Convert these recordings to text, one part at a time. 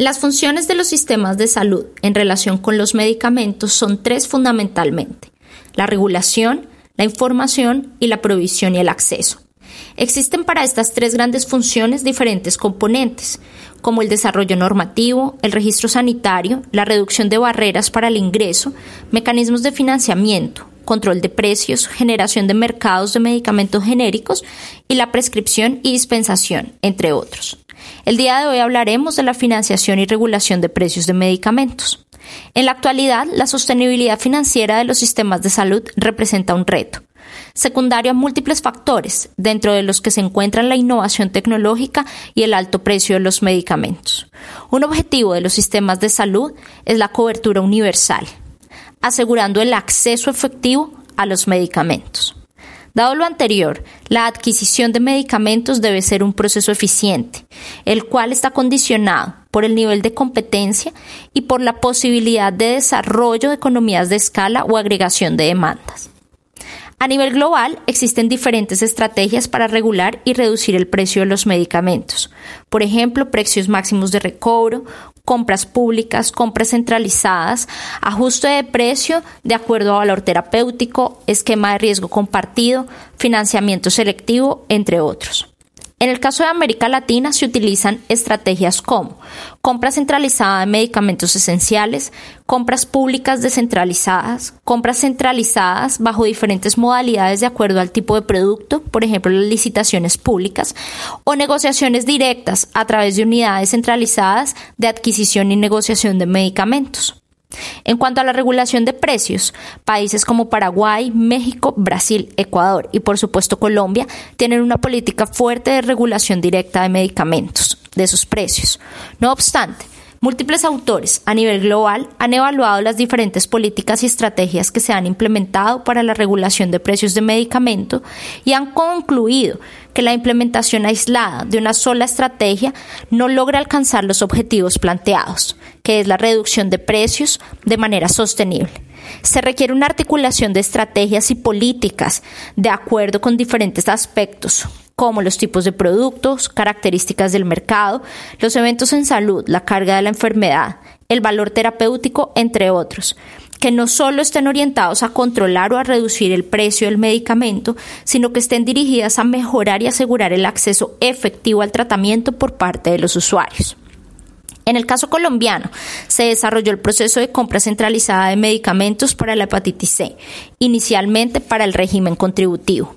Las funciones de los sistemas de salud en relación con los medicamentos son tres fundamentalmente, la regulación, la información y la provisión y el acceso. Existen para estas tres grandes funciones diferentes componentes, como el desarrollo normativo, el registro sanitario, la reducción de barreras para el ingreso, mecanismos de financiamiento, control de precios, generación de mercados de medicamentos genéricos y la prescripción y dispensación, entre otros. El día de hoy hablaremos de la financiación y regulación de precios de medicamentos. En la actualidad, la sostenibilidad financiera de los sistemas de salud representa un reto, secundario a múltiples factores, dentro de los que se encuentran la innovación tecnológica y el alto precio de los medicamentos. Un objetivo de los sistemas de salud es la cobertura universal, asegurando el acceso efectivo a los medicamentos. Dado lo anterior, la adquisición de medicamentos debe ser un proceso eficiente, el cual está condicionado por el nivel de competencia y por la posibilidad de desarrollo de economías de escala o agregación de demandas. A nivel global, existen diferentes estrategias para regular y reducir el precio de los medicamentos. Por ejemplo, precios máximos de recobro, compras públicas, compras centralizadas, ajuste de precio de acuerdo a valor terapéutico, esquema de riesgo compartido, financiamiento selectivo, entre otros. En el caso de América Latina se utilizan estrategias como compra centralizada de medicamentos esenciales, compras públicas descentralizadas, compras centralizadas bajo diferentes modalidades de acuerdo al tipo de producto, por ejemplo las licitaciones públicas, o negociaciones directas a través de unidades centralizadas de adquisición y negociación de medicamentos. En cuanto a la regulación de precios, países como Paraguay, México, Brasil, Ecuador y por supuesto Colombia tienen una política fuerte de regulación directa de medicamentos, de sus precios. No obstante, Múltiples autores a nivel global han evaluado las diferentes políticas y estrategias que se han implementado para la regulación de precios de medicamento y han concluido que la implementación aislada de una sola estrategia no logra alcanzar los objetivos planteados, que es la reducción de precios de manera sostenible. Se requiere una articulación de estrategias y políticas de acuerdo con diferentes aspectos, como los tipos de productos, características del mercado, los eventos en salud, la carga de la enfermedad, el valor terapéutico, entre otros, que no solo estén orientados a controlar o a reducir el precio del medicamento, sino que estén dirigidas a mejorar y asegurar el acceso efectivo al tratamiento por parte de los usuarios. En el caso colombiano, se desarrolló el proceso de compra centralizada de medicamentos para la hepatitis C, inicialmente para el régimen contributivo.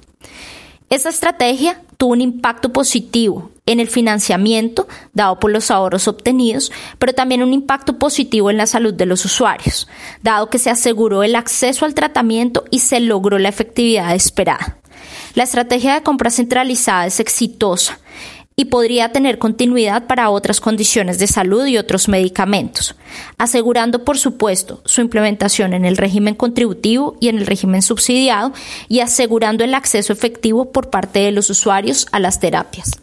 Esta estrategia tuvo un impacto positivo en el financiamiento dado por los ahorros obtenidos, pero también un impacto positivo en la salud de los usuarios, dado que se aseguró el acceso al tratamiento y se logró la efectividad esperada. La estrategia de compra centralizada es exitosa y podría tener continuidad para otras condiciones de salud y otros medicamentos, asegurando, por supuesto, su implementación en el régimen contributivo y en el régimen subsidiado y asegurando el acceso efectivo por parte de los usuarios a las terapias.